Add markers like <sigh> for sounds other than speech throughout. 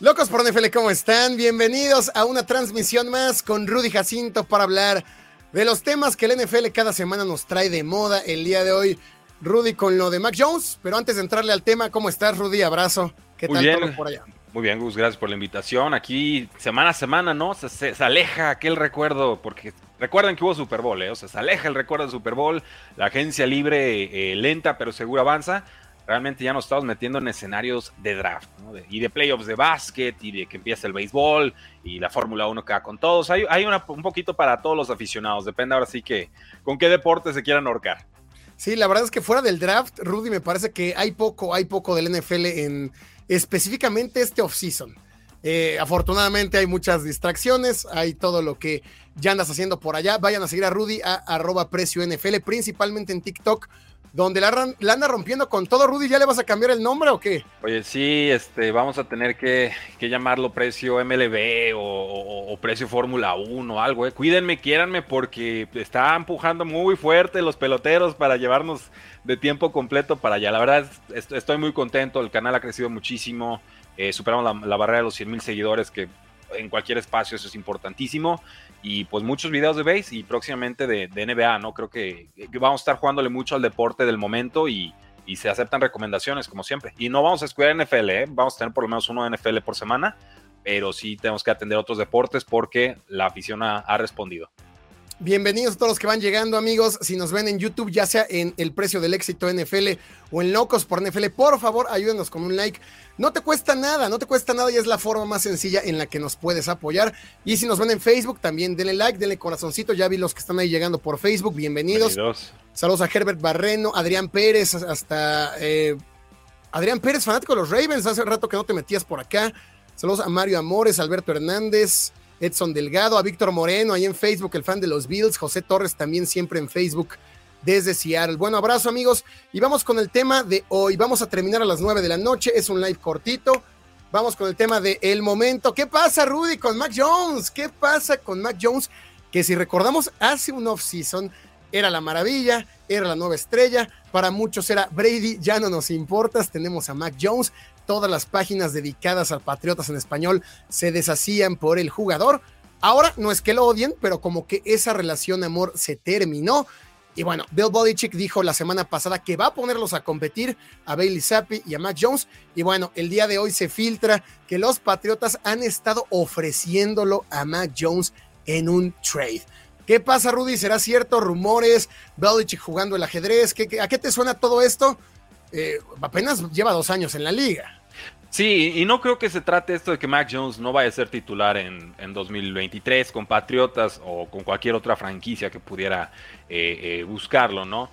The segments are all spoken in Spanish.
Locos por NFL, ¿cómo están? Bienvenidos a una transmisión más con Rudy Jacinto para hablar de los temas que el NFL cada semana nos trae de moda. El día de hoy, Rudy con lo de Mac Jones. Pero antes de entrarle al tema, ¿cómo estás, Rudy? Abrazo. ¿Qué tal todo por allá? Muy bien, Gus, gracias por la invitación. Aquí, semana a semana, ¿no? Se, aleja aquel recuerdo, porque recuerden que hubo Super Bowl, ¿eh? O sea, se aleja el recuerdo del Super Bowl. La agencia libre, eh, lenta pero segura avanza realmente ya nos estamos metiendo en escenarios de draft, y de playoffs de básquet, y de que empieza el béisbol, y la Fórmula 1 queda con todos. Hay, hay un poquito para todos los aficionados, depende ahora sí que con qué deporte se quieran ahorcar. Sí, la verdad es que fuera del draft, Rudy, me parece que hay poco, hay poco del NFL en específicamente este offseason. Eh, afortunadamente hay muchas distracciones, hay todo lo que ya andas haciendo por allá. Vayan a seguir a Rudy a arroba precio NFL, principalmente en TikTok donde la, anda rompiendo con todo. Rudy, ¿ya le vas a cambiar el nombre o qué? Oye, sí, este, vamos a tener que, llamarlo precio MLB o, precio Fórmula 1 o algo. Eh. Cuídenme, quiéranme, porque está empujando muy fuerte los peloteros para llevarnos de tiempo completo para allá. La verdad, estoy muy contento. El canal ha crecido muchísimo. Eh, superamos la, la barrera de los 100 mil seguidores, que en cualquier espacio eso es importantísimo y pues muchos videos de base y próximamente de, NBA, ¿no? Creo que, vamos a estar jugándole mucho al deporte del momento y, se aceptan recomendaciones como siempre. Y no vamos a escuchar NFL, ¿eh? Vamos a tener por lo menos uno de NFL por semana, pero sí tenemos que atender otros deportes porque la afición ha respondido. Bienvenidos a todos los que van llegando, amigos. Si nos ven en YouTube, ya sea en El Precio del Éxito NFL o en Locos por NFL, por favor, ayúdenos con un like. No te cuesta nada, no te cuesta nada y es la forma más sencilla en la que nos puedes apoyar. Y si nos ven en Facebook, también denle like, denle corazoncito. Ya vi los que están ahí llegando por Facebook. Bienvenidos. Saludos a Herbert Barreno, Adrián Pérez, hasta eh, Adrián Pérez, fanático de los Ravens. Hace rato que no te metías por acá. Saludos a Mario Amores, Alberto Hernández. Edson Delgado, a Víctor Moreno ahí en Facebook, el fan de los Bills, José Torres también siempre en Facebook desde Seattle. Bueno, abrazo amigos y vamos con el tema de hoy. Vamos a terminar a las 9 de la noche, es un live cortito. Vamos con el tema de el momento. ¿Qué pasa, Rudy, con Mac Jones? ¿Qué pasa con Mac Jones? Que si recordamos, hace un off-season era la maravilla, era la nueva estrella. Para muchos era Brady, ya no nos importas. Tenemos a Mac Jones todas las páginas dedicadas a Patriotas en español se deshacían por el jugador. Ahora no es que lo odien, pero como que esa relación de amor se terminó. Y bueno, Bill Belichick dijo la semana pasada que va a ponerlos a competir a Bailey Zappi y a Mac Jones. Y bueno, el día de hoy se filtra que los Patriotas han estado ofreciéndolo a Mac Jones en un trade. ¿Qué pasa, Rudy? ¿Será cierto? ¿Rumores? ¿Belichick jugando el ajedrez? a qué te suena todo esto? Eh, apenas lleva dos años en la liga. Sí, y no creo que se trate esto de que Mac Jones no vaya a ser titular en, en 2023 con Patriotas o con cualquier otra franquicia que pudiera eh, eh, buscarlo, ¿no?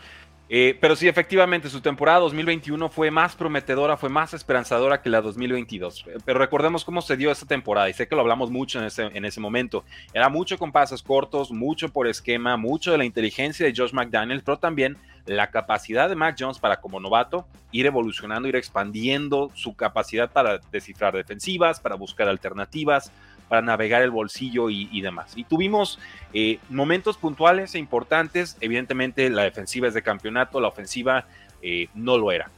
Pero sí, efectivamente, su temporada 2021 fue más prometedora, fue más esperanzadora que la 2022. Pero recordemos cómo se dio esa temporada, y sé que lo hablamos mucho en ese, en ese momento. Era mucho con pases cortos, mucho por esquema, mucho de la inteligencia de Josh McDaniels, pero también la capacidad de Mac Jones para como novato ir evolucionando, ir expandiendo su capacidad para descifrar defensivas, para buscar alternativas, para navegar el bolsillo y, demás. Y tuvimos eh, momentos puntuales e importantes. Evidentemente la defensiva es de campeonato, la ofensiva eh, no lo era.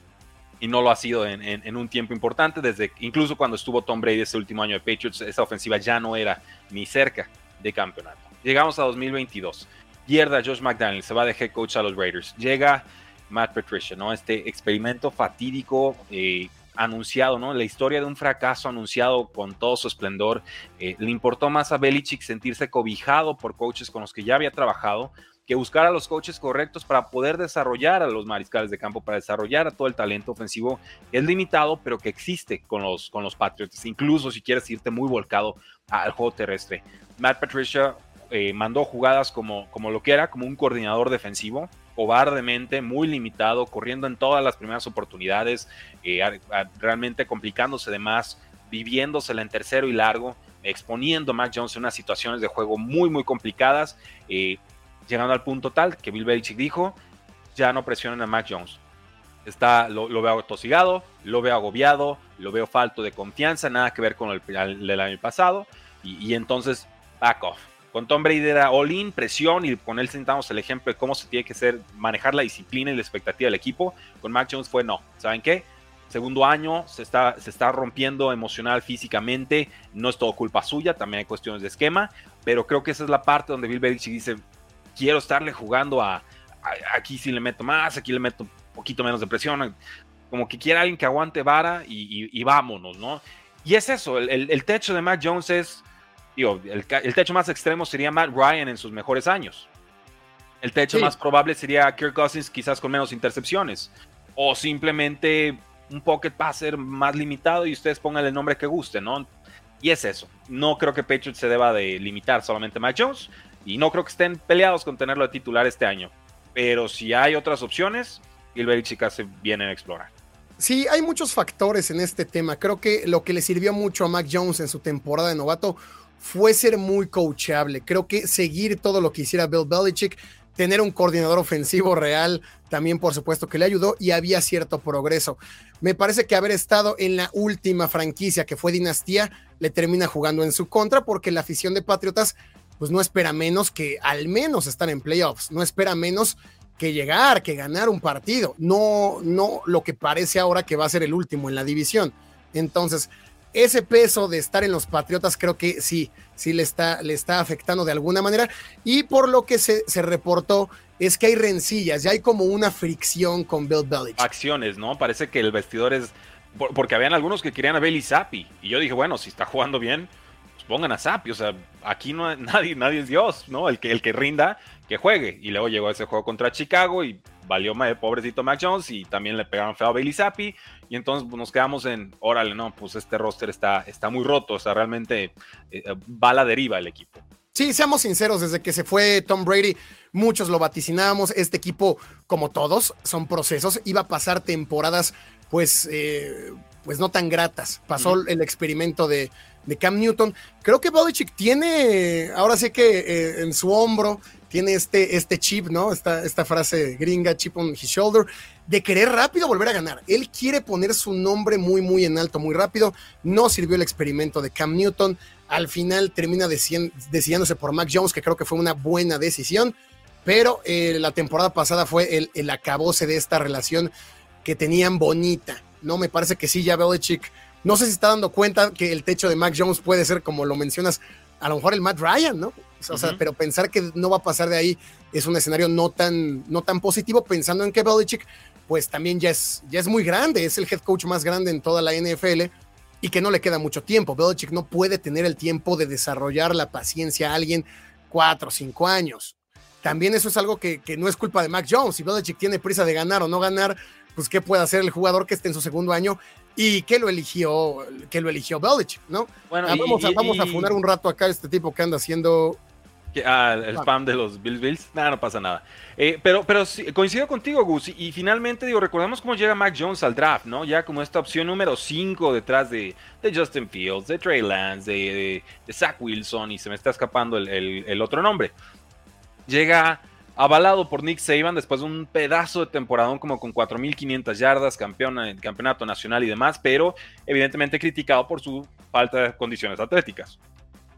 Y no lo ha sido en, un tiempo importante, desde incluso cuando estuvo Tom Brady ese último año de Patriots, esa ofensiva ya no era ni cerca de campeonato. Llegamos a 2022 pierda Josh McDaniel, se va de head coach a los Raiders. Llega Matt Patricia, ¿no? Este experimento fatídico eh, anunciado, ¿no? La historia de un fracaso anunciado con todo su esplendor. Eh, le importó más a Belichick sentirse cobijado por coaches con los que ya había trabajado que buscar a los coaches correctos para poder desarrollar a los mariscales de campo, para desarrollar a todo el talento ofensivo. Es limitado, pero que existe con los, con los Patriots, incluso si quieres irte muy volcado al juego terrestre. Matt Patricia eh, mandó jugadas como, como lo que era, como un coordinador defensivo, cobardemente, muy limitado, corriendo en todas las primeras oportunidades, eh, realmente complicándose de más, viviéndosela en tercero y largo, exponiendo a Mac Jones en unas situaciones de juego muy, muy complicadas, eh, llegando al punto tal que Bill Belichick dijo, ya no presionen a Mac Jones. Está, lo, veo tosigado, lo veo agobiado, lo veo falto de confianza, nada que ver con el, del año pasado, y, y entonces back off con Tom Brady era all-in, presión, y con él sentamos el ejemplo de cómo se tiene que ser, manejar la disciplina y la expectativa del equipo. Con Mac Jones fue no. ¿Saben qué? Segundo año, se está, se está rompiendo emocional, físicamente. No es todo culpa suya, también hay cuestiones de esquema, pero creo que esa es la parte donde Bill Belichick dice: Quiero estarle jugando a, aquí sí le meto más, aquí le meto un poquito menos de presión. Como que quiere alguien que aguante vara y, vámonos, ¿no? Y es eso, el, el techo de Mac Jones es el, techo más extremo sería Matt Ryan en sus mejores años. El techo más probable sería Kirk Cousins quizás con menos intercepciones. O simplemente un pocket passer más limitado y ustedes pongan el nombre que guste, ¿no? Y es eso. No creo que Patriots se deba de limitar solamente a Mac Jones. Y no creo que estén peleados con tenerlo de titular este año. Pero si hay otras opciones, Gilbert y se vienen a explorar. Sí, hay muchos factores en este tema. Creo que lo que le sirvió mucho a Mac Jones en su temporada de novato fue ser muy coachable. Creo que seguir todo lo que hiciera Bill Belichick, tener un coordinador ofensivo real, también por supuesto que le ayudó y había cierto progreso. Me parece que haber estado en la última franquicia que fue Dinastía le termina jugando en su contra porque la afición de Patriotas pues no espera menos que al menos estar en playoffs, no espera menos que llegar, que ganar un partido, no no lo que parece ahora que va a ser el último en la división. Entonces, ese peso de estar en los Patriotas creo que sí, sí le está, le está afectando de alguna manera. Y por lo que se, se reportó es que hay rencillas, ya hay como una fricción con Bill Belichick. Acciones, ¿no? Parece que el vestidor es... Porque habían algunos que querían a Bailey Zappi. Y yo dije, bueno, si está jugando bien, pongan a Zappi. O sea, aquí no <laughs> nadie, nadie es Dios, ¿no? El que, el que rinda, que juegue. Y luego llegó ese juego contra Chicago y valió el pobrecito Mac Jones y también le pegaron feo a Bailey Zappi. Y entonces pues, nos quedamos en, órale, no, pues este roster está, está muy roto, o sea, realmente eh, eh, va a la deriva el equipo. Sí, seamos sinceros, desde que se fue Tom Brady, muchos lo vaticinábamos. Este equipo, como todos, son procesos. Iba a pasar temporadas, pues, eh, pues no tan gratas. Pasó el experimento de, de, Cam Newton. Creo que Belichick tiene, ahora sí que en su hombro, tiene este, este chip, ¿no? Esta, esta frase gringa, chip on his shoulder, de querer rápido volver a ganar. Él quiere poner su nombre muy, muy en alto, muy rápido. No sirvió el experimento de Cam Newton. Al final termina decidiéndose por Mac Jones, que creo que fue una buena decisión. Pero eh, la temporada pasada fue el, el acabose de esta relación que tenían bonita. No, me parece que sí, ya Belichick. No sé si está dando cuenta que el techo de Mac Jones puede ser, como lo mencionas, a lo mejor el Matt Ryan, ¿no? O sea, pero pensar que no va a pasar de ahí es un escenario no tan, no tan positivo, pensando en que Belichick, pues también ya es, ya es muy grande, es el head coach más grande en toda la NFL y que no le queda mucho tiempo. Belichick no puede tener el tiempo de desarrollar la paciencia a alguien cuatro o cinco años. También eso es algo que, que no es culpa de Mac Jones. Si Belichick tiene prisa de ganar o no ganar, pues qué puede hacer el jugador que esté en su segundo año y que lo eligió, que lo eligió Belichick, ¿no? Bueno, ah, vamos, a, vamos a funar un rato acá este tipo que anda haciendo Ah, el spam de los Bills Bills. Nada, no pasa nada. Eh, pero pero coincido contigo, Gus. Y, finalmente, digo, recordemos cómo llega Mac Jones al draft, ¿no? Ya como esta opción número 5 detrás de, de, Justin Fields, de Trey Lance, de, de, Zach Wilson, y se me está escapando el, el, otro nombre. Llega avalado por Nick Saban después de un pedazo de temporadón como con 4.500 yardas, campeón en campeonato nacional y demás, pero evidentemente criticado por su falta de condiciones atléticas.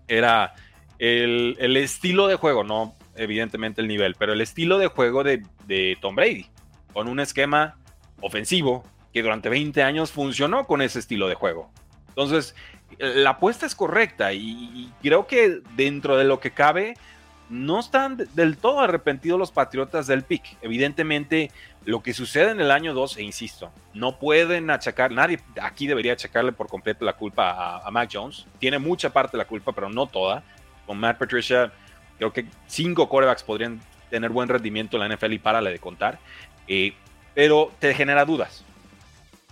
Era el, estilo de juego, no evidentemente el nivel, pero el estilo de juego de, Tom Brady, con un esquema ofensivo que durante 20 años funcionó con ese estilo de juego. Entonces, la apuesta es correcta y, creo que dentro de lo que cabe, no están del todo arrepentidos los Patriotas del pick. Evidentemente, lo que sucede en el año 2, e insisto, no pueden achacar, nadie aquí debería achacarle por completo la culpa a, a Mac Jones. Tiene mucha parte de la culpa, pero no toda con Matt Patricia, creo que cinco corebacks podrían tener buen rendimiento en la NFL y para de contar. Eh, pero te genera dudas.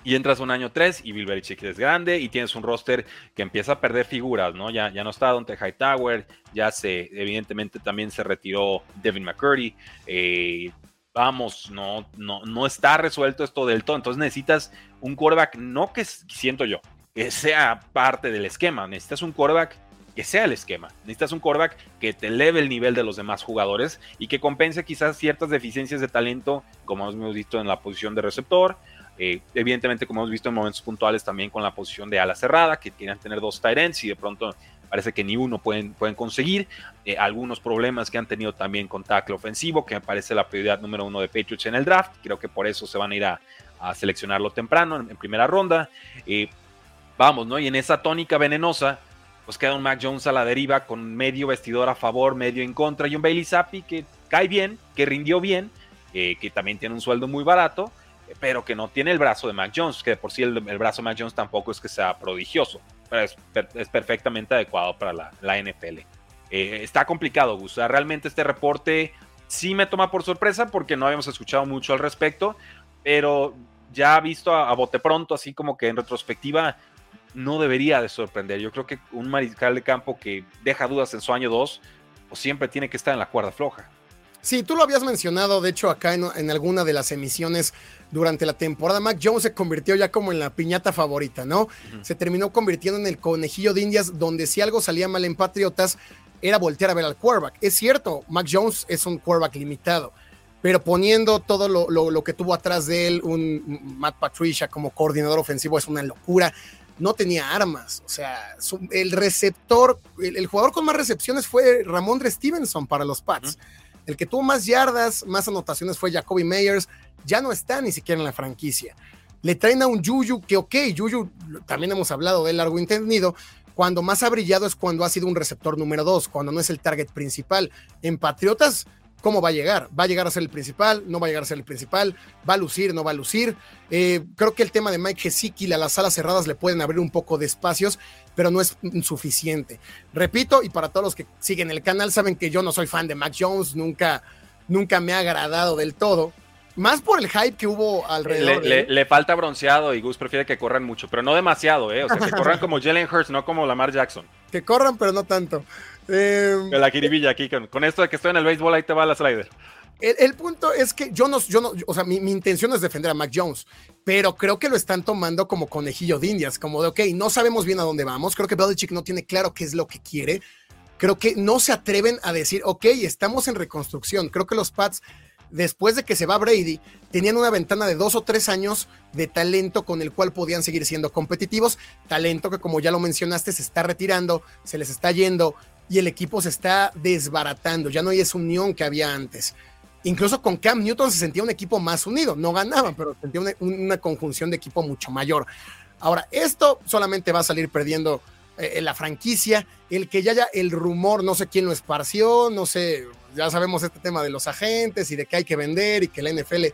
Y entras un año 3 y Bill Belichick es grande y tienes un roster que empieza a perder figuras, ¿no? Ya, ya no está Dante Hightower, ya se, evidentemente también se retiró Devin McCurdy. Eh, vamos, no, no, no está resuelto esto del todo. Entonces necesitas un quarterback, no que siento yo, que sea parte del esquema. Necesitas un quarterback que sea el esquema. Necesitas un quarterback que te eleve el nivel de los demás jugadores y que compense quizás ciertas deficiencias de talento, como hemos visto en la posición de receptor. Eh, evidentemente, como hemos visto en momentos puntuales también con la posición de ala cerrada, que quieren tener dos tight ends y de pronto parece que ni uno pueden, pueden conseguir. Eh, algunos problemas que han tenido también con tackle ofensivo, que me parece la prioridad número uno de Patriots en el draft. Creo que por eso se van a ir a, seleccionarlo temprano, en, primera ronda. Eh, vamos, ¿no? Y en esa tónica venenosa, pues queda un Mac Jones a la deriva con medio vestidor a favor, medio en contra, y un Bailey Zappi que cae bien, que rindió bien, eh, que también tiene un sueldo muy barato, pero que no tiene el brazo de Mac Jones, que por sí el, brazo de Mac Jones tampoco es que sea prodigioso, pero es, perfectamente adecuado para la, NFL. Eh, está complicado, Gus. realmente este reporte sí me toma por sorpresa porque no habíamos escuchado mucho al respecto, pero ya visto a, bote pronto, así como que en retrospectiva, no debería de sorprender. Yo creo que un mariscal de campo que deja dudas en su año 2, pues siempre tiene que estar en la cuerda floja. Sí, tú lo habías mencionado, de hecho, acá en, alguna de las emisiones durante la temporada. Mac Jones se convirtió ya como en la piñata favorita, ¿no? Se terminó convirtiendo en el conejillo de indias, donde si algo salía mal en Patriotas, era voltear a ver al quarterback. Es cierto, Mac Jones es un quarterback limitado, pero poniendo todo lo, que tuvo atrás de él, un Matt Patricia como coordinador ofensivo es una locura. No tenía armas, o sea, el receptor, el, jugador con más recepciones fue Ramondre Stevenson para los Pats. El que tuvo más yardas, más anotaciones fue Jacoby Meyers, ya no está ni siquiera en la franquicia. Le traen a un Juju, que ok, Juju, también hemos hablado de largo entendido, cuando más ha brillado es cuando ha sido un receptor número dos, cuando no es el target principal. En Patriotas, ¿cómo va a llegar? ¿Va a llegar a ser el principal? ¿No va a llegar a ser el principal? ¿Va a lucir? ¿No va a lucir? Eh, creo que el tema de Mike Gesicki, a las salas cerradas le pueden abrir un poco de espacios, pero no es suficiente. Repito, y para todos los que siguen el canal, saben que yo no soy fan de Mac Jones, nunca, nunca me ha agradado del todo. Más por el hype que hubo alrededor. Le, le, falta bronceado y Gus prefiere que corran mucho, pero no demasiado, ¿eh? O sea, que corran como <laughs> Jalen Hurts, no como Lamar Jackson. Que corran, pero no tanto. Eh, la kiribilla aquí, con, esto de que estoy en el béisbol, ahí te va la slider. El, punto es que yo no, yo no, o sea, mi, mi, intención es defender a Mac Jones, pero creo que lo están tomando como conejillo de indias, como de, ok, no sabemos bien a dónde vamos, creo que Belichick no tiene claro qué es lo que quiere, creo que no se atreven a decir, ok, estamos en reconstrucción, creo que los Pats después de que se va Brady, tenían una ventana de dos o tres años de talento con el cual podían seguir siendo competitivos. Talento que, como ya lo mencionaste, se está retirando, se les está yendo y el equipo se está desbaratando. Ya no hay esa unión que había antes. Incluso con Cam Newton se sentía un equipo más unido. No ganaban, pero sentía una, conjunción de equipo mucho mayor. Ahora, esto solamente va a salir perdiendo eh, la franquicia, el que ya haya el rumor, no sé quién lo esparció, no sé, ya sabemos este tema de los agentes y de que hay que vender y que la NFL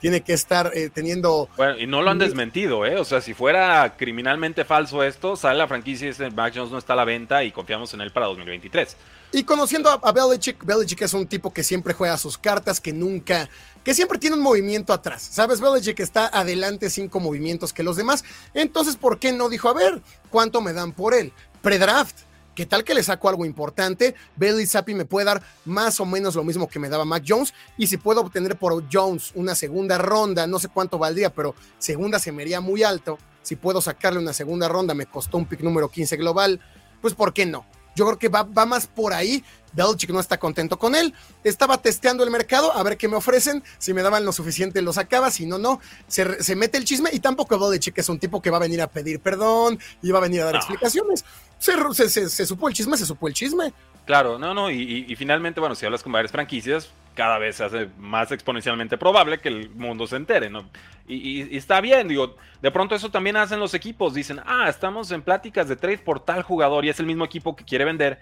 tiene que estar eh, teniendo... Bueno, y no lo han desmentido, ¿eh? O sea, si fuera criminalmente falso esto, sale la franquicia y dice, Mac Jones no está a la venta y confiamos en él para 2023. Y conociendo a, Belichick, Belichick es un tipo que siempre juega sus cartas, que nunca, que siempre tiene un movimiento atrás. ¿Sabes? Belichick está adelante cinco movimientos que los demás. Entonces, ¿por qué no dijo, a ver, cuánto me dan por él? Pre-draft. ¿Qué tal que le saco algo importante? Bailey Zappi me puede dar más o menos lo mismo que me daba Mac Jones. Y si puedo obtener por Jones una segunda ronda, no sé cuánto valdría, pero segunda se me haría muy alto. Si puedo sacarle una segunda ronda, me costó un pick número 15 global, pues ¿por qué no? Yo creo que va, va más por ahí. Belichick no está contento con él. Estaba testeando el mercado a ver qué me ofrecen. Si me daban lo suficiente, lo sacaba. Si no, no. Se, mete el chisme y tampoco Belichick es un tipo que va a venir a pedir perdón y va a venir a dar explicaciones. Se, se, supo el chisme, se supo el chisme. Claro, no, no. Y, y finalmente, bueno, si hablas con varias franquicias, cada vez se hace más exponencialmente probable que el mundo se entere, ¿no? Y, está bien, digo, de pronto eso también hacen los equipos, dicen, ah, estamos en pláticas de trade por tal jugador y es el mismo equipo que quiere vender,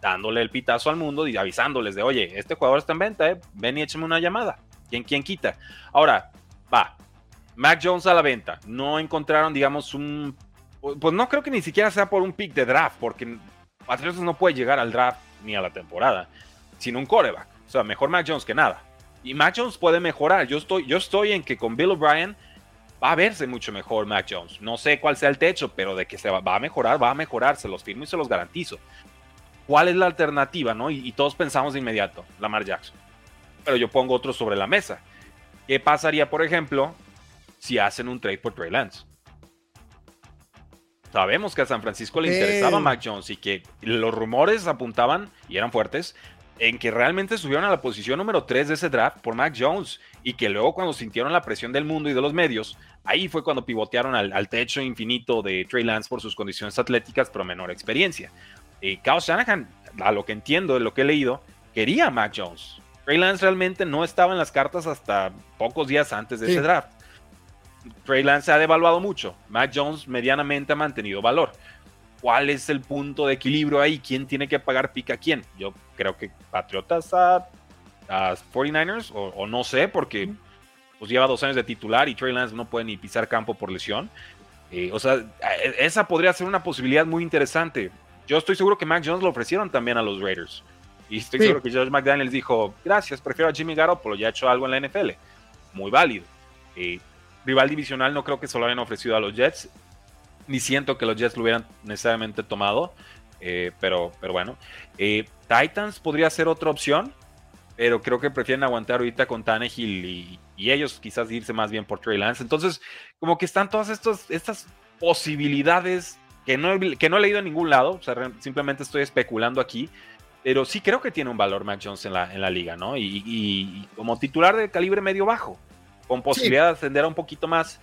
dándole el pitazo al mundo y avisándoles de, oye, este jugador está en venta, ¿eh? ven y échame una llamada, ¿quién, quién quita? Ahora, va, Mac Jones a la venta, no encontraron, digamos, un, pues no creo que ni siquiera sea por un pick de draft, porque Patriots no puede llegar al draft ni a la temporada, sino un coreback. O sea, mejor Mac Jones que nada. Y Mac Jones puede mejorar. Yo estoy, yo estoy en que con Bill O'Brien va a verse mucho mejor Mac Jones. No sé cuál sea el techo, pero de que se va, a mejorar, va a mejorar. Se los firmo y se los garantizo. ¿Cuál es la alternativa? No? Y, todos pensamos de inmediato, Lamar Jackson. Pero yo pongo otro sobre la mesa. ¿Qué pasaría, por ejemplo, si hacen un trade por Trey Lance? sabemos que a San Francisco le interesaba Mac Jones y que los rumores apuntaban, y eran fuertes, en que realmente subieron a la posición número 3 de ese draft por Mac Jones y que luego cuando sintieron la presión del mundo y de los medios, ahí fue cuando pivotearon al, techo infinito de Trey Lance por sus condiciones atléticas pero menor experiencia. Eh, Kyle Shanahan, a lo que entiendo, de lo que he leído, quería a Mac Jones. Trey Lance realmente no estaba en las cartas hasta pocos días antes de ese draft. Trey Lance se ha devaluado mucho. Mac Jones medianamente ha mantenido valor. ¿Cuál es el punto de equilibrio ahí? ¿Quién tiene que pagar pica a quién? Yo creo que Patriotas a, 49ers, o, no sé, porque pues lleva dos años de titular y Trey Lance no puede ni pisar campo por lesión. Eh, o sea, e, esa podría ser una posibilidad muy interesante. Yo estoy seguro que Mac Jones lo ofrecieron también a los Raiders. Y estoy seguro que George McDaniels dijo, gracias, prefiero a Jimmy Garoppolo, ya ha hecho algo en la NFL. Muy válido. Eh, rival divisional no creo que se lo hayan ofrecido a los Jets ni siento que los Jets lo hubieran necesariamente tomado. Eh, pero, pero bueno. Eh, Titans podría ser otra opción. Pero creo que prefieren aguantar ahorita con Tannehill y, y ellos quizás irse más bien por Trey Lance. Entonces, como que están todas estos, estas posibilidades que no, que no he leído en ningún lado. O sea, simplemente estoy especulando aquí. Pero sí creo que tiene un valor Mac Jones en la, en la liga, ¿no? Y, como titular de calibre medio bajo, con posibilidad de ascender a un poquito más.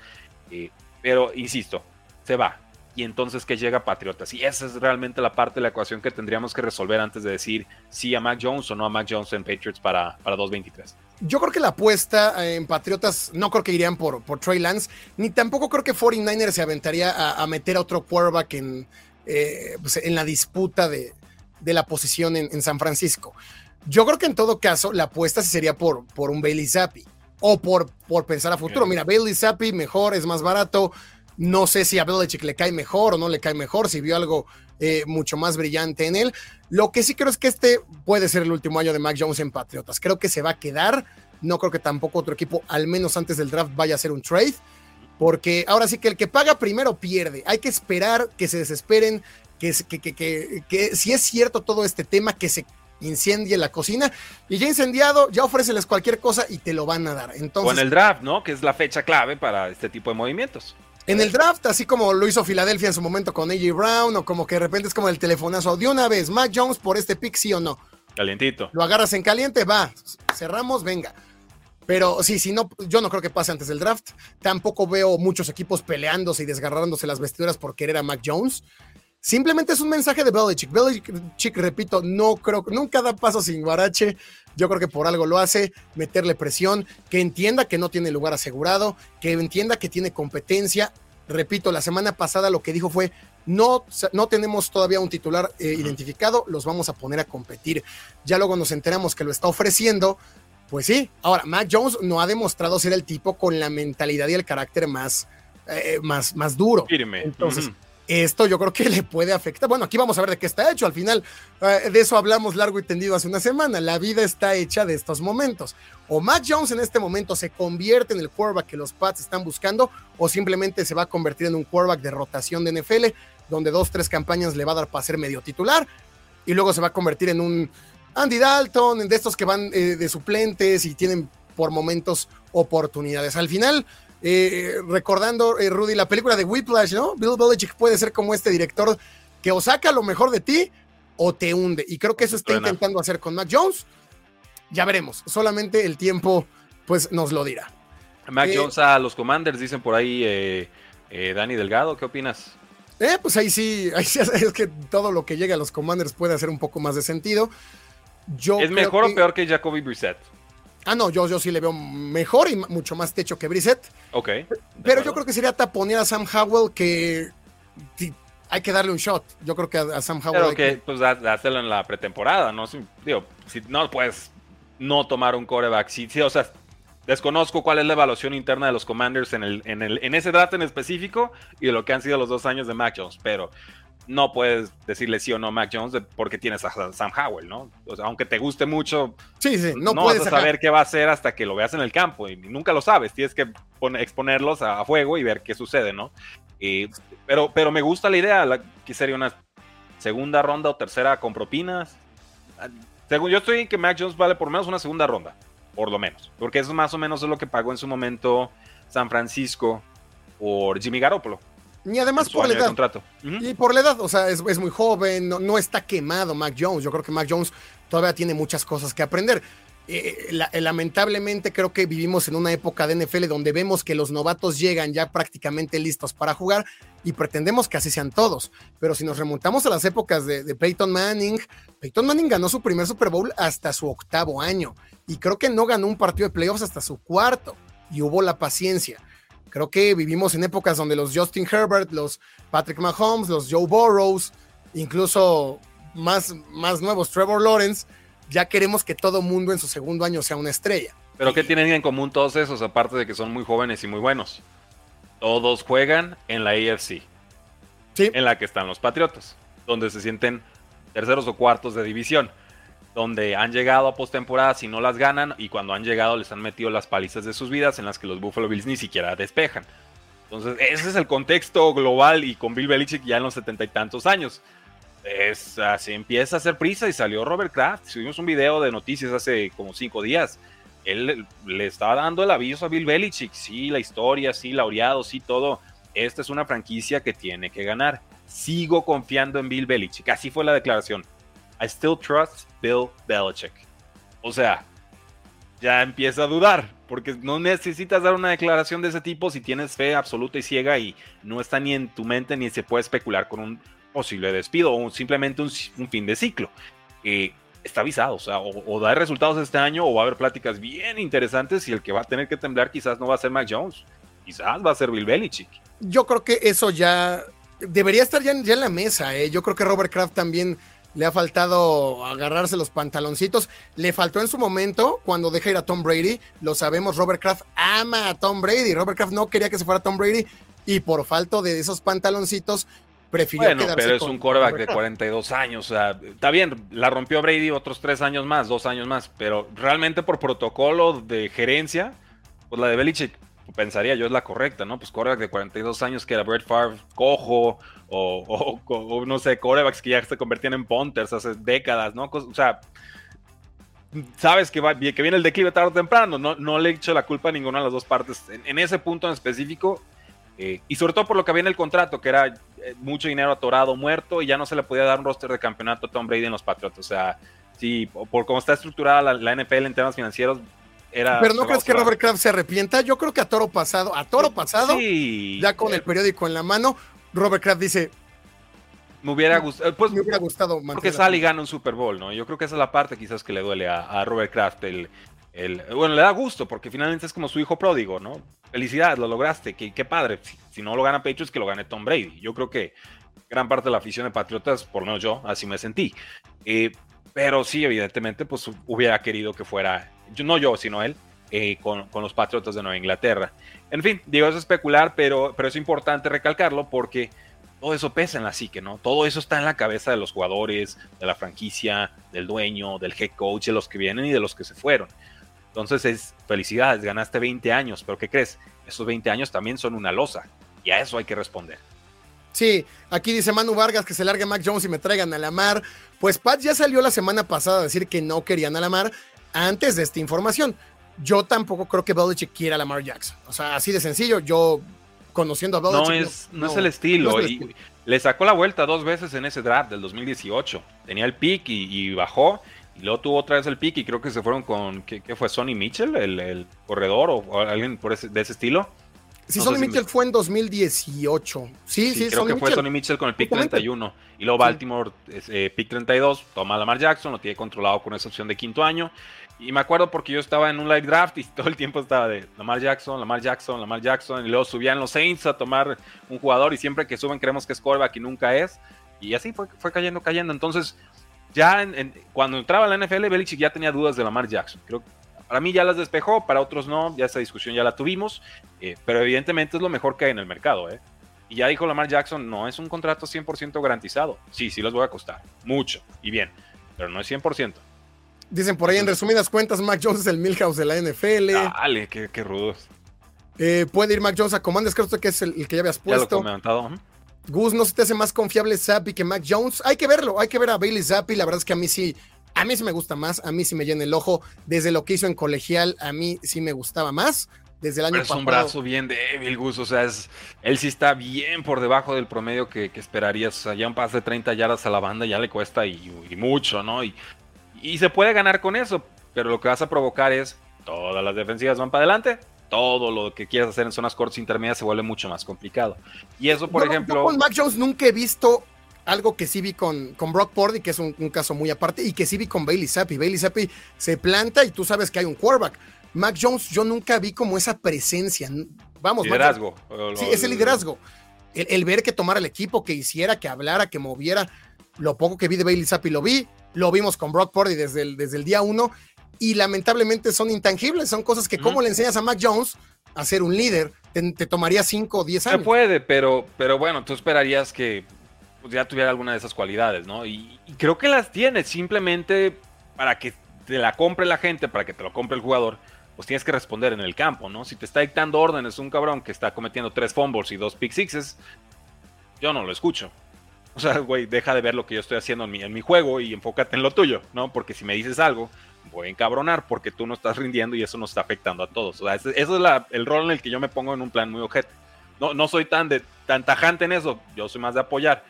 Eh, pero insisto, se va. Y entonces que llega Patriotas. Y esa es realmente la parte de la ecuación que tendríamos que resolver antes de decir sí a Mac Jones o no a Mac Jones en Patriots para, para 2023. Yo creo que la apuesta en Patriotas no creo que irían por, por Trey Lance, ni tampoco creo que 49ers se aventaría a, meter a otro quarterback en, eh, pues, en la disputa de, de la posición en, San Francisco. Yo creo que en todo caso la apuesta sería por, por un Bailey Zappi o por, por pensar a futuro. Mira, Bailey Zappi mejor, es más barato, no sé si a Belichick le cae mejor o no le cae mejor, si vio algo eh, mucho más brillante en él. Lo que sí creo es que este puede ser el último año de Mac Jones en Patriotas. Creo que se va a quedar. No creo que tampoco otro equipo, al menos antes del draft, vaya a hacer un trade. Porque ahora sí que el que paga primero pierde. Hay que esperar que se desesperen, que, que, que, si es cierto todo este tema, que se incendie la cocina y ya incendiado, ya ofréceles cualquier cosa y te lo van a dar. Entonces, en el draft, ¿no? Que es la fecha clave para este tipo de movimientos. En el draft, así como lo hizo Filadelfia en su momento con AJ Brown, o como que de repente es como el telefonazo de una vez, Mac Jones por este pick, sí o no. Calientito. Lo agarras en caliente, va, cerramos, venga. Pero sí, si no, yo no creo que pase antes del draft. Tampoco veo muchos equipos peleándose y desgarrándose las vestiduras por querer a Mac Jones. Simplemente es un mensaje de Belichick. Belichick, repito, no creo, nunca da paso sin guarache. Yo creo que por algo lo hace, meterle presión, que entienda que no tiene lugar asegurado, que entienda que tiene competencia. Repito, la semana pasada lo que dijo fue, no, no tenemos todavía un titular eh, identificado, los vamos a poner a competir. Ya luego nos enteramos que lo está ofreciendo. Pues sí, ahora, Matt Jones no ha demostrado ser el tipo con la mentalidad y el carácter más, eh, más, más duro. Firme. Entonces, esto yo creo que le puede afectar. Bueno, aquí vamos a ver de qué está hecho. Al final, eh, de eso hablamos largo y tendido hace una semana. La vida está hecha de estos momentos. O Matt Jones en este momento se convierte en el quarterback que los Pats están buscando, o simplemente se va a convertir en un quarterback de rotación de NFL, donde dos, tres campañas le va a dar para ser medio titular, y luego se va a convertir en un Andy Dalton, de estos que van eh, de suplentes y tienen por momentos oportunidades. Al final, eh, recordando, eh, Rudy, la película de Whiplash, ¿no? Bill Belichick puede ser como este director que o saca lo mejor de ti o te hunde. Y creo que eso está intentando hacer con Mac Jones. Ya veremos. Solamente el tiempo, pues, nos lo dirá. Mac eh, Jones a los Commanders, dicen por ahí Dani Delgado. ¿Qué opinas? Eh, pues ahí sí, ahí sí <laughs> es que todo lo que llega a los Commanders puede hacer un poco más de sentido. Yo ¿Es mejor o peor que Jacoby Brissett? Ah, no, yo, yo sí le veo mejor y mucho más techo que Brissett. Ok. Pero yo creo que sería taponear a Sam Howell que hay que darle un shot. Yo creo que a, Sam Howell. Pero que, pues, hacerlo en la pretemporada, ¿no? Si, digo, si no puedes no tomar un coreback. Sí, sí, o sea, desconozco cuál es la evaluación interna de los Commanders en, el, en, el, en ese draft en específico y de lo que han sido los dos años de Mac Jones, pero no puedes decirle sí o no a Mac Jones porque tienes a Sam Howell, ¿no? O sea, aunque te guste mucho, sí, sí, no, puedes saber qué va a hacer hasta que lo veas en el campo y nunca lo sabes. Tienes que exponerlos a, fuego y ver qué sucede, ¿no? pero, pero me gusta la idea, que sería una segunda ronda o tercera con propinas. Según yo estoy en que Mac Jones vale por lo menos una segunda ronda, por lo menos, porque eso más o menos es lo que pagó en su momento San Francisco por Jimmy Garoppolo. Y además por la edad. Y por la edad, o sea, es, muy joven, no, está quemado Mac Jones. Yo creo que Mac Jones todavía tiene muchas cosas que aprender. Eh, eh, lamentablemente creo que vivimos en una época de NFL donde vemos que los novatos llegan ya prácticamente listos para jugar y pretendemos que así sean todos. Pero si nos remontamos a las épocas de, de Peyton Manning, Peyton Manning ganó su primer Super Bowl hasta su octavo año y creo que no ganó un partido de playoffs hasta su cuarto y hubo la paciencia. Creo que vivimos en épocas donde los Justin Herbert, los Patrick Mahomes, los Joe Burrows, incluso más, más nuevos, Trevor Lawrence, ya queremos que todo mundo en su segundo año sea una estrella. Pero ¿qué tienen en común todos esos, aparte de que son muy jóvenes y muy buenos? Todos juegan en la AFC, sí. en la que están los Patriotas, donde se sienten terceros o cuartos de división donde han llegado a postemporada si no las ganan y cuando han llegado les han metido las palizas de sus vidas en las que los Buffalo Bills ni siquiera despejan. Entonces, ese es el contexto global y con Bill Belichick ya en los setenta y tantos años. Es, así empieza a hacer prisa y salió Robert Kraft. Subimos un video de noticias hace como cinco días. Él le estaba dando el aviso a Bill Belichick. Sí, la historia, sí, laureado, sí, todo. Esta es una franquicia que tiene que ganar. Sigo confiando en Bill Belichick. Así fue la declaración. I still trust Bill Belichick. O sea, ya empieza a dudar, porque no necesitas dar una declaración de ese tipo si tienes fe absoluta y ciega y no está ni en tu mente ni se puede especular con un posible despido o simplemente un, fin de ciclo. Eh, está avisado, o sea, o, da resultados este año o va a haber pláticas bien interesantes y el que va a tener que temblar quizás no va a ser Mac Jones, quizás va a ser Bill Belichick. Yo creo que eso ya debería estar ya, ya en la mesa, ¿eh? yo creo que Robert Kraft también le ha faltado agarrarse los pantaloncitos. Le faltó en su momento cuando deja ir a Tom Brady. Lo sabemos, Robert Kraft ama a Tom Brady. Robert Kraft no quería que se fuera Tom Brady y por falta de esos pantaloncitos prefirió bueno, pero es un quarterback de 42 años. O sea, está bien, la rompió Brady otros tres años más, dos años más, pero realmente por protocolo de gerencia, pues la de Belichick pensaría yo es la correcta, ¿no? Pues quarterback de 42 años que era Brett Favre cojo o, no sé, corebacks que ya se convertían en punters hace décadas, ¿no? O sea, sabes que, va, que viene el declive tarde o temprano, no, no le he hecho la culpa a ninguna de las dos partes en, ese punto en específico. Eh, y sobre todo por lo que había en el contrato, que era eh, mucho dinero atorado, muerto, y ya no se le podía dar un roster de campeonato a Tom Brady en los Patriots. O sea, sí, por cómo está estructurada la NFL en temas financieros, pero no crees que Robert Kraft se arrepienta. Yo creo que a toro pasado, a toro pasado, ya con el periódico en la mano, Robert Kraft dice. Me hubiera gustado. Pues, me hubiera gustado Porque sale y gana un Super Bowl, ¿no? Yo creo que esa es la parte quizás que le duele a, Robert Kraft. El, el, bueno, le da gusto porque finalmente es como su hijo pródigo, ¿no? Felicidades, lo lograste. Qué, qué padre. Si, no lo gana Patriots, que lo gane Tom Brady. Yo creo que gran parte de la afición de Patriotas, por lo menos yo, así me sentí. Eh, pero sí, evidentemente, pues hubiera querido que fuera no yo, sino él, eh, con, los Patriotas de Nueva Inglaterra. En fin, digo, es especular, pero, pero es importante recalcarlo porque todo eso pesa en la psique, ¿no? Todo eso está en la cabeza de los jugadores, de la franquicia, del dueño, del head coach, de los que vienen y de los que se fueron. Entonces es felicidades, ganaste 20 años, pero ¿qué crees? Esos 20 años también son una losa y a eso hay que responder. Sí, aquí dice Manu Vargas que se largue Mac Jones y me traigan a la mar. Pues Pat ya salió la semana pasada a decir que no querían a la mar antes de esta información. Yo tampoco creo que Belichick quiera a Lamar Jackson. O sea, así de sencillo, yo conociendo a Belichick. No es, no, es el estilo. y le sacó la vuelta dos veces en ese draft del 2018. Tenía el pick y, bajó. Y luego tuvo otra vez el pick y creo que se fueron con, ¿qué, fue? Sonny Mitchell, el, corredor o, alguien por ese, de ese estilo. Sí, Sonny Mitchell fue en 2018. Sí, sí, creo que fue Sonny Mitchell con el pick 31. Y luego Baltimore, eh, pick 32, toma a Lamar Jackson, lo tiene controlado con esa opción de quinto año. Y me acuerdo porque yo estaba en un live draft y <laughs> todo el tiempo estaba de Lamar Jackson, Lamar Jackson, Lamar Jackson. Y luego subían los Saints a tomar un jugador y siempre que suben creemos que es quarterback y nunca es. Y así fue, fue cayendo, cayendo. Entonces, ya cuando entraba a la NFL, Belichick ya tenía dudas de Lamar Jackson. Creo que para mí ya las despejó, para otros no. Ya esa discusión ya la tuvimos. Eh, pero evidentemente es lo mejor que hay en el mercado. ¿eh? Y ya dijo Lamar Jackson, no es un contrato 100% garantizado. Sí, sí los voy a costar. Mucho y bien. Pero no es 100%. Dicen por ahí, en resumidas cuentas, Mac Jones es el Milhouse de la NFL. Dale, qué, qué rudos. Eh, puede ir Mac Jones a Commanders, creo que es el, que ya habías puesto. Ya lo comentado. Gus, ¿no se te hace más confiable Zappi que Mac Jones? Hay que verlo, hay que ver a Bailey Zappi. La verdad es que a mí sí, a mí sí me gusta más, a mí sí me llena el ojo. Desde lo que hizo en colegial, a mí sí me gustaba más. desde el año pasado. Es un brazo bien débil, Gus. O sea, es, él sí está bien por debajo del promedio que, esperarías. O sea, ya un pase de 30 yardas a la banda ya le cuesta y, mucho, ¿no? Y, y se puede ganar con eso, pero lo que vas a provocar es todas las defensivas van para adelante, todo lo que quieras hacer en zonas cortas intermedias se vuelve mucho más complicado. Y eso, por ejemplo. Yo con Mac Jones nunca he visto algo que sí vi con, con Brock Purdy, que es un, caso muy aparte, y que sí vi con Bailey Zappi. Bailey Zappi se planta y tú sabes que hay un quarterback. Mac Jones, yo nunca vi como esa presencia. Vamos, liderazgo. sí, ese liderazgo. El, ver que tomara el equipo, que hiciera, que hablara, que moviera. Lo poco que vi de Bailey Zappi lo vi. Lo vimos con Brock Purdy desde el, desde el día uno. Y lamentablemente son intangibles. Son cosas que, ¿cómo le enseñas a Mac Jones a ser un líder? Te, tomaría 5 o 10 años. Se puede, pero, pero bueno, tú esperarías que pues, ya tuviera alguna de esas cualidades, ¿no? Y, creo que las tiene, simplemente para que te la compre la gente, para que te lo compre el jugador, pues tienes que responder en el campo, ¿no? Si te está dictando órdenes un cabrón que está cometiendo tres fumbles y dos pick sixes, yo no lo escucho. O sea, güey, deja de ver lo que yo estoy haciendo en mi, en mi juego y enfócate en lo tuyo, ¿no? Porque si me dices algo, voy a encabronar porque tú no estás rindiendo y eso nos está afectando a todos. O sea, ese, es el rol en el que yo me pongo en un plan muy objeto. No, no soy tan, de, tan tajante en eso, yo soy más de apoyar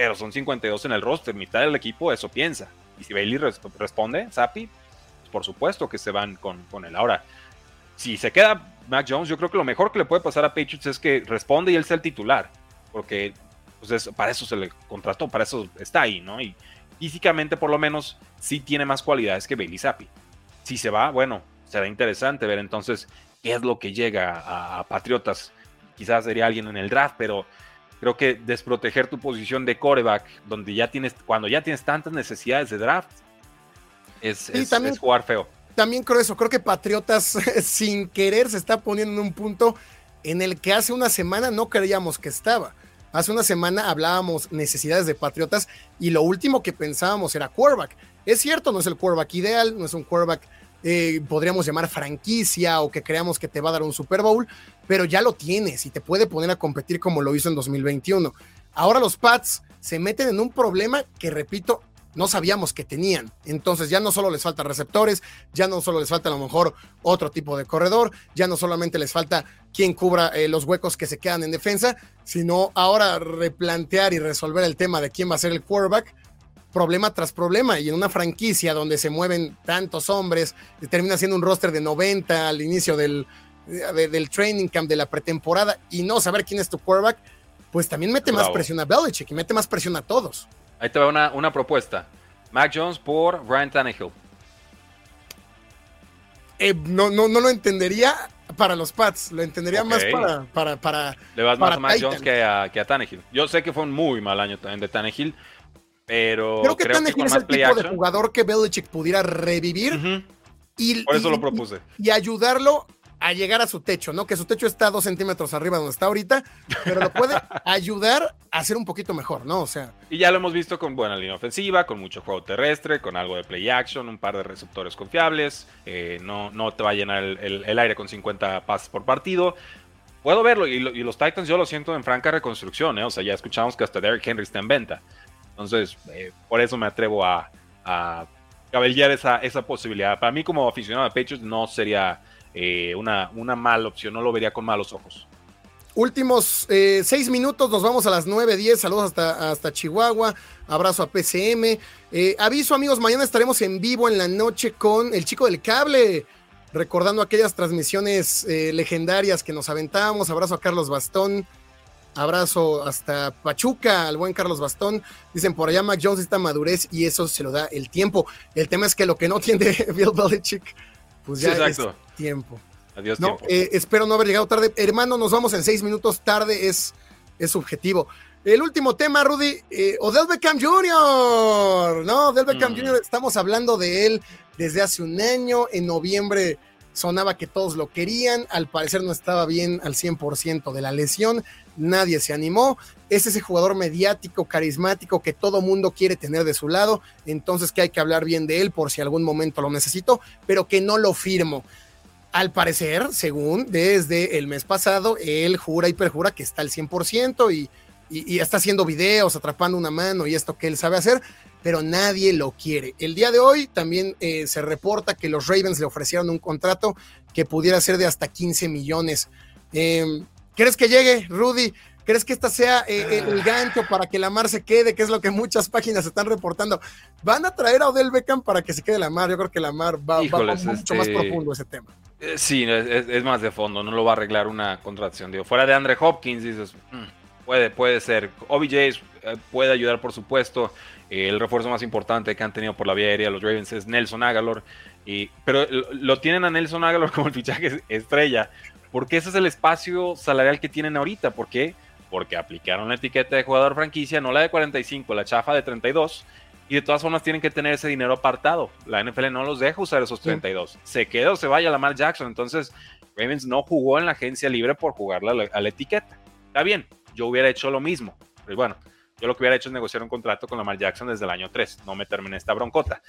pero son 52 en el roster, mitad del equipo eso piensa. Y si Bailey responde, Sapi, pues por supuesto que se van con, con él. Ahora, si se queda Mac Jones, yo creo que lo mejor que le puede pasar a Patriots es que responde y él sea el titular, porque pues para eso se le contrató, para eso está ahí, ¿no? Y físicamente por lo menos sí tiene más cualidades que Bailey Zappi. Si se va, bueno, será interesante ver entonces qué es lo que llega a, a Patriotas. Quizás sería alguien en el draft, pero creo que desproteger tu posición de coreback, donde ya tienes, cuando ya tienes tantas necesidades de draft, es, jugar feo. También creo eso, creo que Patriotas <laughs> sin querer se está poniendo en un punto en el que hace una semana no creíamos que estaba. Hace una semana hablábamos necesidades de Patriotas y lo último que pensábamos era quarterback. Es cierto, no es el quarterback ideal, no es un quarterback eh, podríamos llamar franquicia o que creamos que te va a dar un Super Bowl, pero ya lo tienes y te puede poner a competir como lo hizo en 2021. Ahora los Pats se meten en un problema que, repito, no sabíamos que tenían. Entonces ya no solo les falta receptores, ya no solo les falta a lo mejor otro tipo de corredor, ya no solamente les falta quien cubra eh, los huecos que se quedan en defensa, sino ahora replantear y resolver el tema de quién va a ser el quarterback problema tras problema. Y en una franquicia donde se mueven tantos hombres, termina siendo un roster de 90 al inicio del, del training camp de la pretemporada y no saber quién es tu quarterback, pues también mete más presión a Belichick y mete más presión a todos. Ahí te va una, una propuesta. Mac Jones por Ryan Tannehill. Eh, no, no, no lo entendería para los Pats, lo entendería más para, para, para, Le vas más a Mac Jones que a, que a Tannehill. Yo sé que fue un muy mal año también de Tannehill, pero creo que creo Tannehill es el tipo de jugador que Belichick pudiera revivir. y, Por eso lo propuse. Y, ayudarlo a llegar a su techo, ¿no? Que su techo está dos centímetros arriba donde está ahorita, pero lo puede <laughs> ayudar a ser un poquito mejor, ¿no? O sea. Y ya lo hemos visto con buena línea ofensiva, con mucho juego terrestre, con algo de play action, un par de receptores confiables. Eh, no, no te va a llenar el, aire con 50 pases por partido. Puedo verlo, y, y, los Titans yo lo siento en franca reconstrucción, ¿eh? O sea, ya escuchamos que hasta Derrick Henry está en venta. Entonces, eh, por eso me atrevo a, a cabellar esa, esa posibilidad. Para mí, como aficionado a Patriots, no sería eh, una, una mala opción, no lo vería con malos ojos. Últimos eh, seis minutos, nos vamos a las 9.10. Saludos hasta, hasta Chihuahua. Abrazo a PCM. aviso, amigos, mañana estaremos en vivo en la noche con el chico del cable. Recordando aquellas transmisiones legendarias que nos aventábamos. Abrazo a Carlos Bastón. Abrazo hasta Pachuca, al buen Carlos Bastón. Dicen por allá Mac Jones está madurez y eso se lo da el tiempo. El tema es que lo que no tiene <laughs> Bill Belichick, pues ya es tiempo. Adiós, no, eh, espero no haber llegado tarde. Hermano, nos vamos en seis minutos tarde, es, es subjetivo. El último tema, Rudy, eh, Odell Beckham Jr., ¿no? Odell Beckham mm. Jr., estamos hablando de él desde hace un año, en noviembre sonaba que todos lo querían, al parecer no estaba bien al 100% de la lesión, nadie se animó, es ese jugador mediático, carismático que todo mundo quiere tener de su lado, entonces que hay que hablar bien de él por si algún momento lo necesito, pero que no lo firmo. Al parecer, según desde el mes pasado, él jura y perjura que está al 100% y, y, está haciendo videos, atrapando una mano y esto que él sabe hacer, pero nadie lo quiere. El día de hoy también eh, se reporta que los Ravens le ofrecieron un contrato que pudiera ser de hasta 15 millones. Em, ¿Crees que llegue, Rudy? ¿Crees que esta sea eh, el gancho para que Lamar se quede? Que es lo que muchas páginas están reportando. ¿Van a traer a Odell Beckham para que se quede Lamar? Yo creo que Lamar va, va mucho más este, profundo ese tema. Eh, sí, es, más de fondo, no lo va a arreglar una contracción. Digo, fuera de Andre Hopkins, dices, mm, puede, puede ser. OBJ eh, puede ayudar, por supuesto. el refuerzo más importante que han tenido por la vía aérea los Ravens es Nelson Agalor. Y, pero lo tienen a Nelson Agalor <laughs> como el fichaje estrella, porque ese es el espacio salarial que tienen ahorita. ¿Por qué? porque aplicaron la etiqueta de jugador franquicia, no la de 45, la chafa de 32, y de todas formas tienen que tener ese dinero apartado. La NFL no los deja usar esos 32. Se queda o se vaya Lamar Jackson. Entonces, Ravens no jugó en la agencia libre por jugarla a la, etiqueta. Está bien, yo hubiera hecho lo mismo. Pero bueno, yo lo que hubiera hecho es negociar un contrato con Lamar Jackson desde el año 3, no meterme en esta broncota.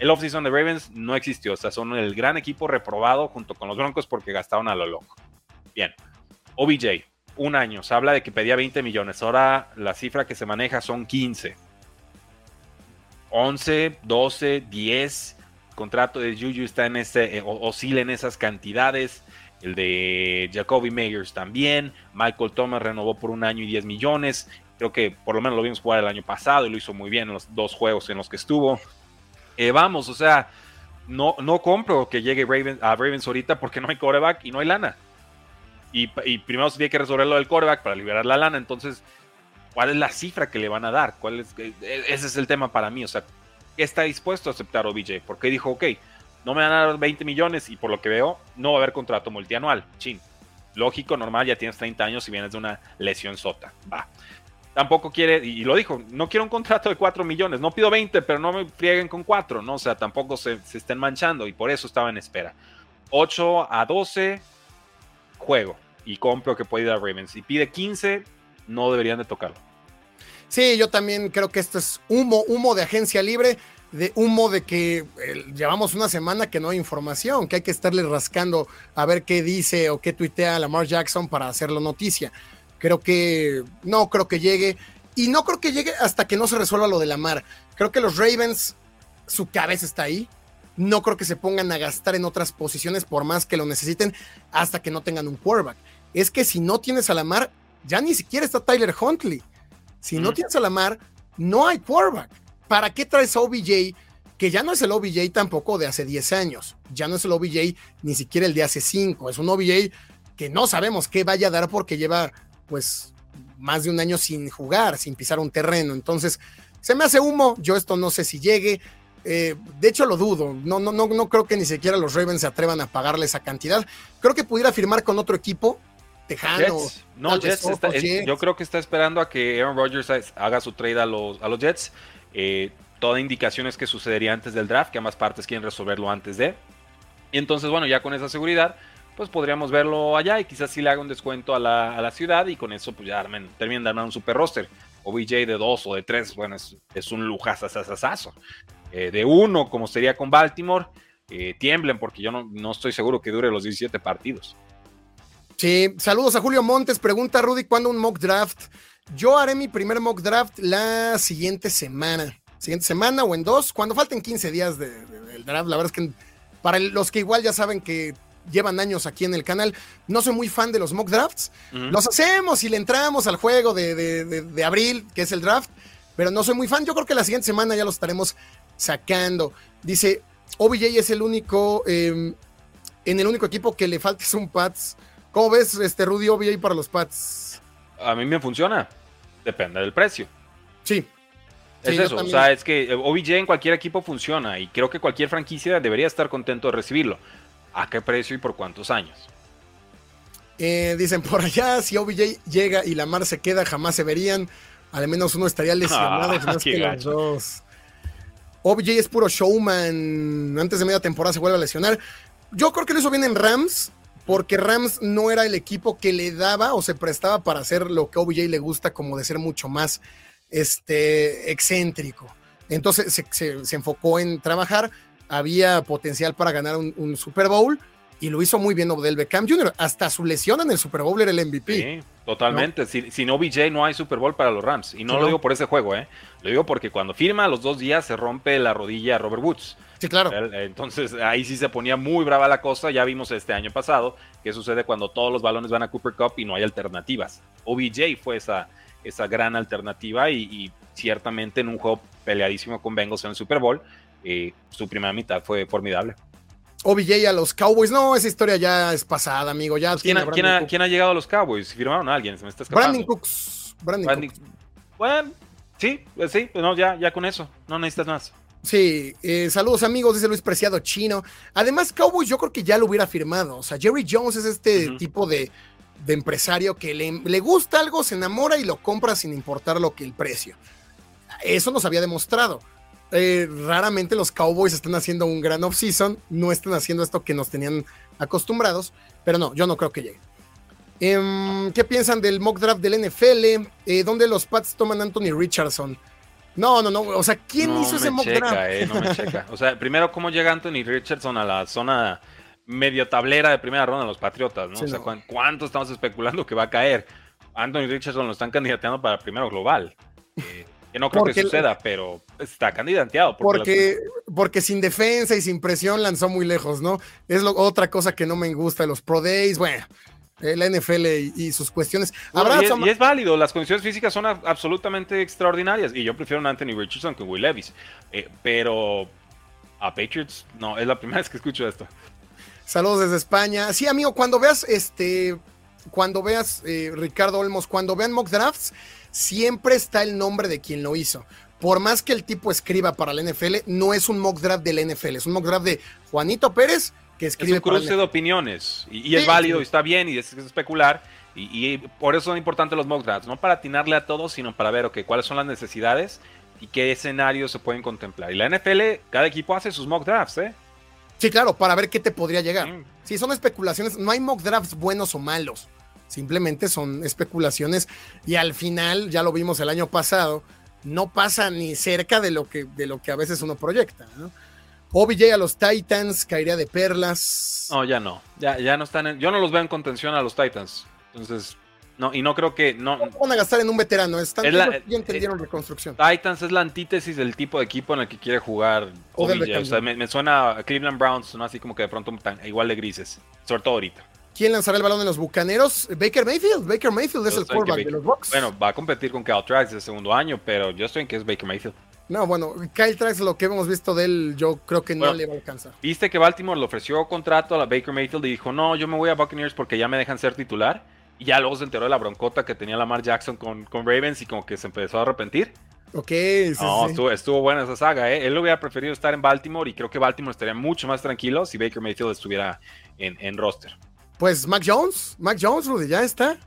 El offseason de Ravens no existió, o sea, son el gran equipo reprobado junto con los Broncos porque gastaron a lo loco. Bien, OBJ, un año. Se habla de que pedía 20 millones. Ahora la cifra que se maneja son 15. 11, 12, 10. El contrato de Juju está en ese, eh, oscila en esas cantidades. El de Jacoby Meyers también. Michael Thomas renovó por un año y 10 millones. Creo que por lo menos lo vimos jugar el año pasado y lo hizo muy bien en los dos juegos en los que estuvo. Eh, vamos, o sea, no, no compro que llegue a Ravens ahorita porque no hay coreback y no hay lana. Y, primero se tiene que resolver lo del coreback para liberar la lana. Entonces, ¿cuál es la cifra que le van a dar? ¿Cuál es, e, ese es el tema para mí. O sea, ¿qué está dispuesto a aceptar OBJ? Porque dijo, ok, no me van a dar 20 millones y por lo que veo, no va a haber contrato multianual. Chin. Lógico, normal, ya tienes 30 años y vienes de una lesión sota. Va. Tampoco quiere, y lo dijo, no quiero un contrato de 4 millones, no pido 20, pero no me frieguen con 4, ¿no? O sea, tampoco se, se estén manchando y por eso estaba en espera. 8 a 12, juego y compro que puede ir a Ravens. Si pide 15, no deberían de tocarlo. Sí, yo también creo que esto es humo, humo de agencia libre, de humo de que eh, llevamos una semana que no hay información, que hay que estarle rascando a ver qué dice o qué tuitea Lamar Jackson para hacerlo noticia. Creo que no creo que llegue y no creo que llegue hasta que no se resuelva lo de Lamar. Creo que los Ravens, su cabeza está ahí no creo que se pongan a gastar en otras posiciones por más que lo necesiten hasta que no tengan un quarterback. Es que si no tienes a la mar, ya ni siquiera está Tyler Huntley. Si no tienes a la mar, no hay quarterback. ¿Para qué traes a OBJ? Que ya no es el OBJ tampoco de hace 10 años. Ya no es el OBJ ni siquiera el de hace 5. Es un OBJ que no sabemos qué vaya a dar porque lleva pues más de un año sin jugar, sin pisar un terreno. Entonces, se me hace humo. Yo esto no sé si llegue. Eh, de hecho, lo dudo. No, no, no, no creo que ni siquiera los Ravens se atrevan a pagarle esa cantidad. Creo que pudiera firmar con otro equipo. Tejano. No, Jets. yo creo que está esperando a que Aaron Rodgers haga su trade a los, a los Jets. Eh, toda indicación es que sucedería antes del draft, que ambas partes quieren resolverlo antes de. Y entonces, bueno, ya con esa seguridad, pues podríamos verlo allá y quizás sí le haga un descuento a la, ciudad y con eso pues ya armen, terminen de armar un super roster. OBJ de dos o de tres, bueno, es, es un lujazazazazo. Eh, de uno, como sería con Baltimore, eh, tiemblen, porque yo no, no, estoy seguro que dure los 17 partidos. Sí, saludos a Julio Montes. Pregunta Rudy, ¿cuándo un mock draft? Yo haré mi primer mock draft la siguiente semana. Siguiente semana o en dos, cuando falten 15 días del draft. La verdad es que para los que igual ya saben que llevan años aquí en el canal, no soy muy fan de los mock drafts. Los hacemos y le entramos al juego de, de, abril, que es el draft, pero no soy muy fan. Yo creo que la siguiente semana ya los estaremos sacando. Dice, OBJ es el único, em, en el único equipo que le falta es un Pats. ¿Cómo ves, este Rudy OBJ para los Pats? A mí me funciona. Depende del precio. Sí. Es eso, o sea, es que OBJ en cualquier equipo funciona y creo que cualquier franquicia debería estar contento de recibirlo. ¿A qué precio y por cuántos años? Eh, dicen por allá, si OBJ llega y Lamar se queda, jamás se verían. Al menos uno estaría lesionado, <laughs> ah, más que los dos. OBJ es puro showman. Antes de media temporada se vuelve a lesionar. Yo creo que eso viene en Rams, porque Rams no era el equipo que le daba o se prestaba para hacer lo que OBJ le gusta, como de ser mucho más este, excéntrico. Entonces se, enfocó en trabajar. Había potencial para ganar un, Super Bowl. Y lo hizo muy bien Odell Beckham Jr. Hasta su lesión en el Super Bowl era el MVP. Sí, totalmente. Si, sin OBJ no hay Super Bowl para los Rams. Y no lo digo por ese juego, ¿eh? Lo digo porque cuando firma a los dos días se rompe la rodilla a Robert Woods. Sí, claro. Entonces ahí sí se ponía muy brava la cosa. Ya vimos este año pasado qué sucede cuando todos los balones van a Cooper Cup y no hay alternativas. OBJ fue esa, esa gran alternativa y, ciertamente en un juego peleadísimo con Bengals en el Super Bowl, eh, su primera mitad fue formidable. OBJ a los Cowboys. No, esa historia ya es pasada, amigo. Ya ¿Quién, ha, ¿quién, ha, llegado a los Cowboys? ¿Firmaron a alguien? Se me está escapando. Brandon Cooks. Brandon Cooks. Bueno, sí, pues sí, pues no, ya, ya con eso. No necesitas más. Sí, eh, saludos amigos, dice Luis Preciado Chino. Además, Cowboys yo creo que ya lo hubiera firmado. O sea, Jerry Jones es este tipo de, empresario que le, le, gusta algo, se enamora y lo compra sin importar lo que el precio. Eso nos había demostrado. Eh, raramente los Cowboys están haciendo un gran off-season, no están haciendo esto que nos tenían acostumbrados, pero no, yo no creo que llegue. Em, ¿Qué piensan del mock draft del NFL? Eh, ¿Dónde los Pats toman Anthony Richardson? No, no, no. O sea, ¿quién hizo ese mock draft? Eh, no me checa. O sea, primero, ¿cómo llega Anthony Richardson a la zona medio tablera de primera ronda de los Patriotas? ¿no? o sea, ¿cuánto estamos especulando que va a caer? Anthony Richardson lo están candidateando para primero global. Eh, que no creo que suceda, pero está candidateado. Porque, porque, sin defensa y sin presión lanzó muy lejos, ¿no? Es otra cosa que no me gusta de los Pro Days. Bueno, la NFL y, sus cuestiones. y, es, válido, las condiciones físicas son absolutamente extraordinarias. Y yo prefiero a Anthony Richardson que Will Levis. Eh, pero a Patriots, no, es la primera <laughs> vez que escucho esto. Saludos desde España. Sí, amigo, cuando veas este, cuando veas eh, Ricardo Olmos, cuando vean mock drafts siempre está el nombre de quien lo hizo. Por más que el tipo escriba para la NFL, no es un mock draft del NFL, es un mock draft de Juanito Pérez que escribe. Es un cruce de opiniones y, es válido y está bien y es, especular. Y, por eso son importantes los mock drafts, no para atinarle a todos, sino para ver okay, cuáles son las necesidades y qué escenarios se pueden contemplar. Y la NFL, cada equipo hace sus mock drafts, ¿eh? Sí, claro, para ver qué te podría llegar. Si son especulaciones, no hay mock drafts buenos o malos. Simplemente son especulaciones y al final, ya lo vimos el año pasado, no pasa ni cerca de lo que, de lo que a veces uno proyecta. ¿no? OBJ a los Titans, caería de perlas. No, ya no. Ya, ya no están yo no los veo en contención a los Titans. Entonces, no, y no creo que. No, van a gastar en un veterano. Están, es ya entendieron eh, reconstrucción. Titans es la antítesis del tipo de equipo en el que quiere jugar. OBJ. O sea, me, suena a Cleveland Browns, ¿no? así como que de pronto igual de grises. Sobre todo ahorita. ¿Quién lanzará el balón en los bucaneros? Baker Mayfield. Baker Mayfield es el quarterback de los Bucks. Bueno, va a competir con Kyle Trask el segundo año, pero yo estoy en que es Baker Mayfield. No, bueno, Kyle Trask, lo que hemos visto de él, yo creo que no le va a alcanzar. Viste que Baltimore le ofreció contrato a la Baker Mayfield y dijo, no, yo me voy a Buccaneers porque ya me dejan ser titular. Y ya luego se enteró de la broncota que tenía Lamar Jackson con, con Ravens y como que se empezó a arrepentir. Ok, sí, no, Estuvo, estuvo, buena esa saga, ¿eh? Él hubiera preferido estar en Baltimore y creo que Baltimore estaría mucho más tranquilo si Baker Mayfield estuviera en, en roster. Pues Mac Jones, Mac Jones, Rudy, ya está.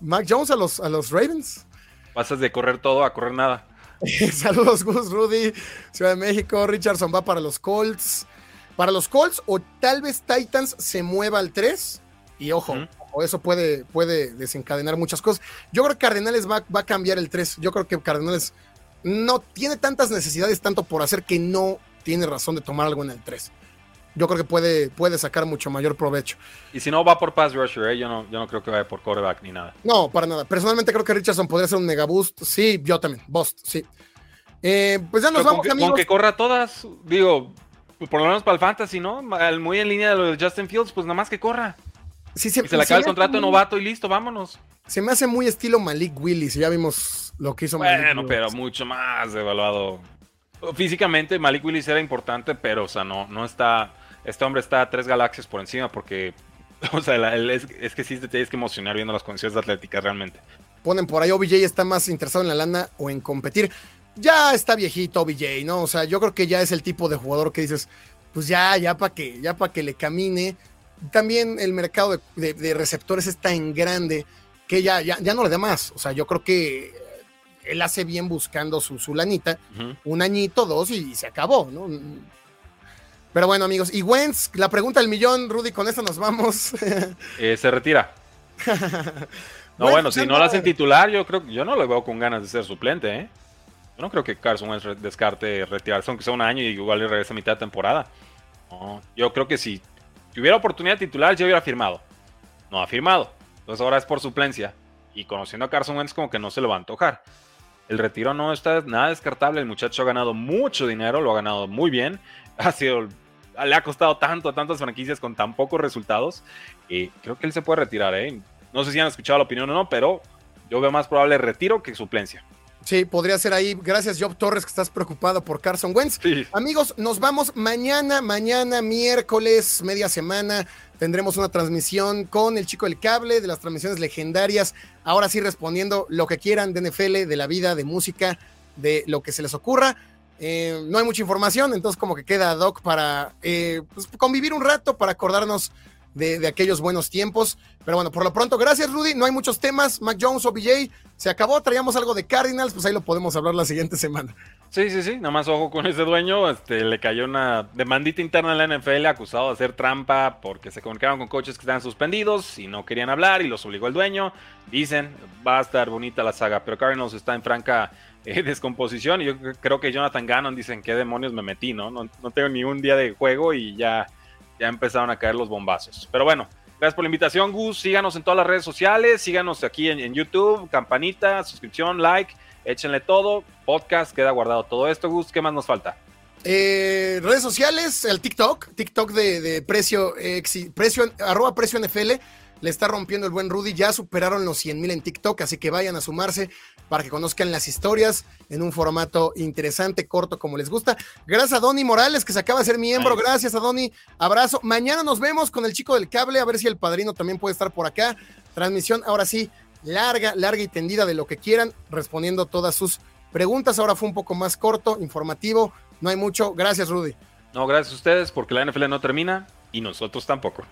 Mac Jones a los, a los Ravens. Pasas de correr todo a correr nada. <laughs> Saludos, Gus, Rudy, Ciudad de México. Richardson va para los Colts. Para los Colts, o tal vez Titans se mueva al 3. Y ojo, o eso puede, puede desencadenar muchas cosas. Yo creo que Cardenales va, va a cambiar el 3. Yo creo que Cardenales no tiene tantas necesidades tanto por hacer que no tiene razón de tomar algo en el 3 yo creo que puede, puede sacar mucho mayor provecho. Y si no va por pass rusher, ¿eh? yo, no, yo no creo que vaya por quarterback ni nada. No, para nada. Personalmente creo que Richardson podría ser un mega boost. Sí, yo también. Boost, sí. Eh, pues ya nos vamos, con amigos. Con que corra todas, digo, por lo menos para el fantasy, ¿no? Muy en línea de lo de Justin Fields, pues nada más que corra. Sí, se, y se le acaba el contrato de novato y listo, vámonos. Se me hace muy estilo Malik Willis, ya vimos lo que hizo Malik Bueno, pero mucho más evaluado. Físicamente Malik Willis era importante, pero o sea, no, no está este hombre está a tres galaxias por encima porque, <laughs> o sea, es, que sí te tienes que emocionar viendo las condiciones atléticas realmente. Ponen por ahí, OBJ está más interesado en la lana o en competir. Ya está viejito OBJ, ¿no? O sea, yo creo que ya es el tipo de jugador que dices, pues ya, ya para que, ya para que le camine. También el mercado de, receptores está en grande que ya, ya, ya no le da más. O sea, yo creo que él hace bien buscando su, su lanita, un añito, dos y se acabó, ¿no? Pero bueno, amigos, y Wentz, la pregunta del millón, Rudy, con esto nos vamos. <laughs> Eh, se retira. <laughs> no, bueno, si no lo hacen titular, yo creo yo no lo veo con ganas de ser suplente, ¿eh? Yo no creo que Carson Wentz descarte retirarse, aunque sea un año y igual le regresa a mitad de temporada. No, yo creo que si hubiera oportunidad titular, ya hubiera firmado. No ha firmado. Entonces ahora es por suplencia. Y conociendo a Carson Wentz, como que no se lo va a antojar. El retiro no está nada descartable. El muchacho ha ganado mucho dinero, lo ha ganado muy bien. <laughs> Ha sido, le ha costado tanto a tantas franquicias con tan pocos resultados. Y creo que él se puede retirar. ¿eh? No sé si han escuchado la opinión o no, pero yo veo más probable retiro que suplencia. Sí, podría ser ahí. Gracias, Job Torres, que estás preocupado por Carson Wentz. Amigos, nos vamos mañana, mañana, miércoles, media semana. Tendremos una transmisión con el chico del cable, de las transmisiones legendarias. Ahora sí, respondiendo lo que quieran de NFL, de la vida, de música, de lo que se les ocurra. Eh, no hay mucha información, entonces como que queda Doc para eh, pues, convivir un rato, para acordarnos de, aquellos buenos tiempos. Pero bueno, por lo pronto, gracias Rudy. No hay muchos temas. Mac Jones o BJ se acabó. Traíamos algo de Cardinals, pues ahí lo podemos hablar la siguiente semana. Sí, sí, sí. Nada más ojo con ese dueño. Este, le cayó una demandita interna en la NFL acusado de hacer trampa porque se comunicaron con coches que estaban suspendidos y no querían hablar y los obligó el dueño. Dicen, va a estar bonita la saga, pero Cardinals está en franca eh, descomposición. Y yo creo que Jonathan Gannon dicen, ¿qué demonios me metí? ¿no? No, no tengo ni un día de juego y ya ya empezaron a caer los bombazos. Pero bueno, gracias por la invitación, Gus. Síganos en todas las redes sociales, síganos aquí en, YouTube, campanita, suscripción, like, échenle todo. Podcast, queda guardado todo esto, Gus. ¿Qué más nos falta? Eh, redes sociales, el TikTok, TikTok de, precio, precio, arroba precio NFL le está rompiendo el buen Rudy. Ya superaron los 100 mil en TikTok, así que vayan a sumarse para que conozcan las historias en un formato interesante, corto, como les gusta. Gracias a Donny Morales, que se acaba de ser miembro. Gracias a Donny. Abrazo. Mañana nos vemos con el chico del cable, a ver si el padrino también puede estar por acá. Transmisión, ahora sí, larga, larga y tendida de lo que quieran, respondiendo todas sus preguntas. Ahora fue un poco más corto, informativo. No hay mucho. Gracias, Rudy. No, gracias a ustedes, porque la NFL no termina y nosotros tampoco.